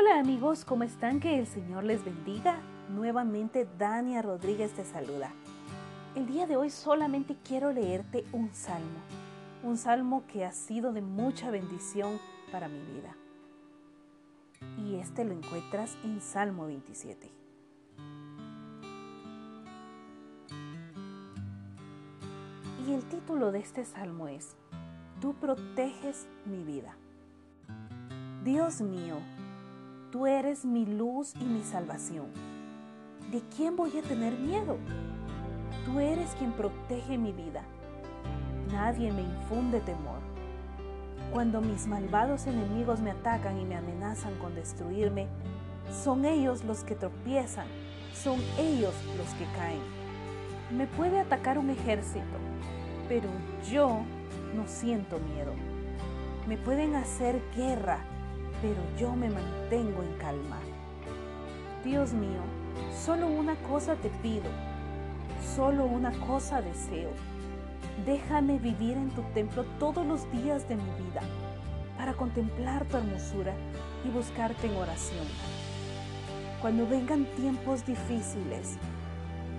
Hola amigos, ¿cómo están? Que el Señor les bendiga. Nuevamente Dania Rodríguez te saluda. El día de hoy solamente quiero leerte un salmo, un salmo que ha sido de mucha bendición para mi vida. Y este lo encuentras en Salmo 27. Y el título de este salmo es, Tú proteges mi vida. Dios mío, tú eres mi luz y mi salvación. ¿De quién voy a tener miedo? Tú eres quien protege mi vida. Nadie me infunde temor. Cuando mis malvados enemigos me atacan y me amenazan con destruirme, son ellos los que tropiezan, son ellos los que caen. Me puede atacar un ejército, pero yo no siento miedo. Me pueden hacer guerra, pero yo me mantengo en calma. Dios mío, solo una cosa te pido, solo una cosa deseo. Déjame vivir en tu templo todos los días de mi vida para contemplar tu hermosura y buscarte en oración. Cuando vengan tiempos difíciles,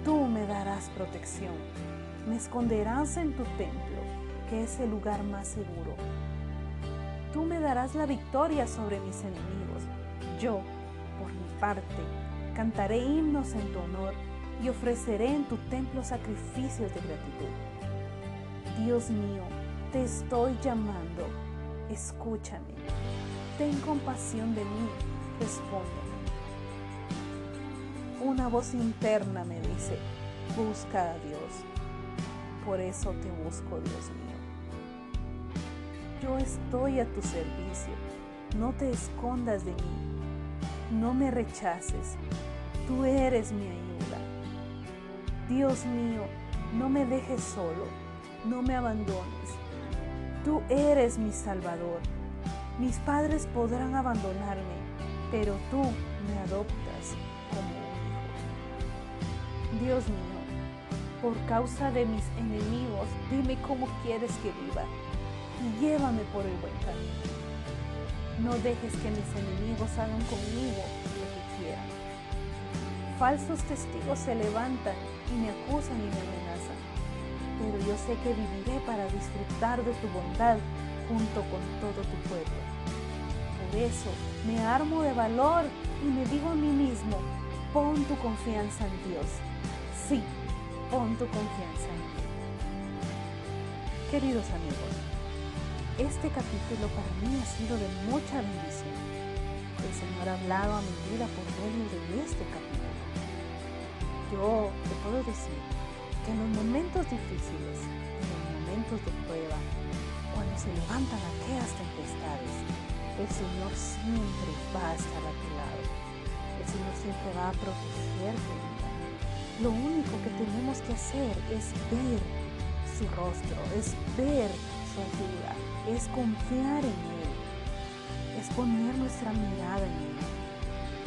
tú me darás protección. Me esconderás en tu templo, que es el lugar más seguro tú me darás la victoria sobre mis enemigos. Yo, por mi parte, cantaré himnos en tu honor y ofreceré en tu templo sacrificios de gratitud. Dios mío, te estoy llamando, escúchame, ten compasión de mí, respóndeme. Una voz interna me dice, busca a Dios, por eso te busco, Dios mío yo estoy a tu servicio. No te escondas de mí. No me rechaces. Tú eres mi ayuda. Dios mío, no me dejes solo. No me abandones. Tú eres mi Salvador. Mis padres podrán abandonarme, pero tú me adoptas como hijo. Dios mío, por causa de mis enemigos, dime cómo quieres que viva y llévame por el buen camino. No dejes que mis enemigos hagan conmigo lo que quieran. Falsos testigos se levantan y me acusan y me amenazan, pero yo sé que viviré para disfrutar de tu bondad junto con todo tu pueblo. Por eso me armo de valor y me digo a mí mismo, pon tu confianza en Dios. Sí, pon tu confianza en Dios. Queridos amigos, este capítulo para mí ha sido de mucha bendición. El Señor ha hablado a mi vida por medio de este capítulo. Yo te puedo decir que en los momentos difíciles, en los momentos de prueba, cuando se levantan aquellas tempestades, el Señor siempre va a estar a tu lado. El Señor siempre va a protegerte. Lo único que tenemos que hacer es ver su rostro, es ver es confiar en Él, es poner nuestra mirada en Él.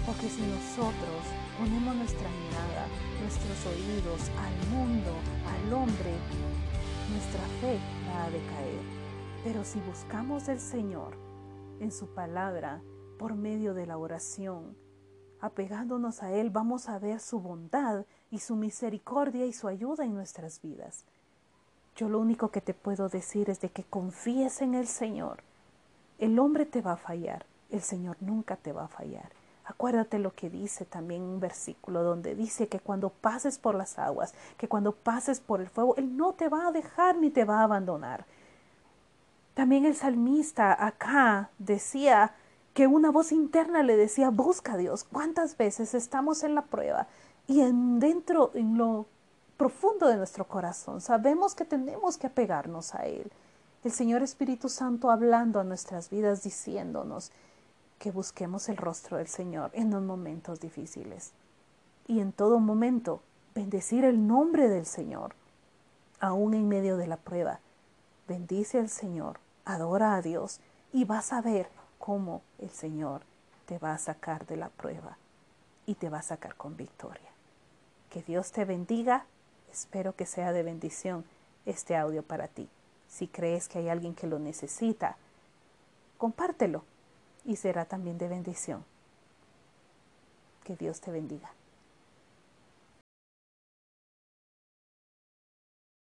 Porque si nosotros ponemos nuestra mirada, nuestros oídos al mundo, al hombre, nuestra fe va a decaer. Pero si buscamos del Señor en su palabra, por medio de la oración, apegándonos a Él, vamos a ver su bondad y su misericordia y su ayuda en nuestras vidas. Yo lo único que te puedo decir es de que confíes en el Señor. El hombre te va a fallar, el Señor nunca te va a fallar. Acuérdate lo que dice también un versículo donde dice que cuando pases por las aguas, que cuando pases por el fuego, Él no te va a dejar ni te va a abandonar. También el salmista acá decía que una voz interna le decía, busca a Dios. ¿Cuántas veces estamos en la prueba y en dentro, en lo profundo de nuestro corazón. Sabemos que tenemos que apegarnos a Él. El Señor Espíritu Santo hablando a nuestras vidas, diciéndonos que busquemos el rostro del Señor en los momentos difíciles. Y en todo momento, bendecir el nombre del Señor, aún en medio de la prueba. Bendice al Señor, adora a Dios y vas a ver cómo el Señor te va a sacar de la prueba y te va a sacar con victoria. Que Dios te bendiga Espero que sea de bendición este audio para ti. Si crees que hay alguien que lo necesita, compártelo y será también de bendición. Que Dios te bendiga.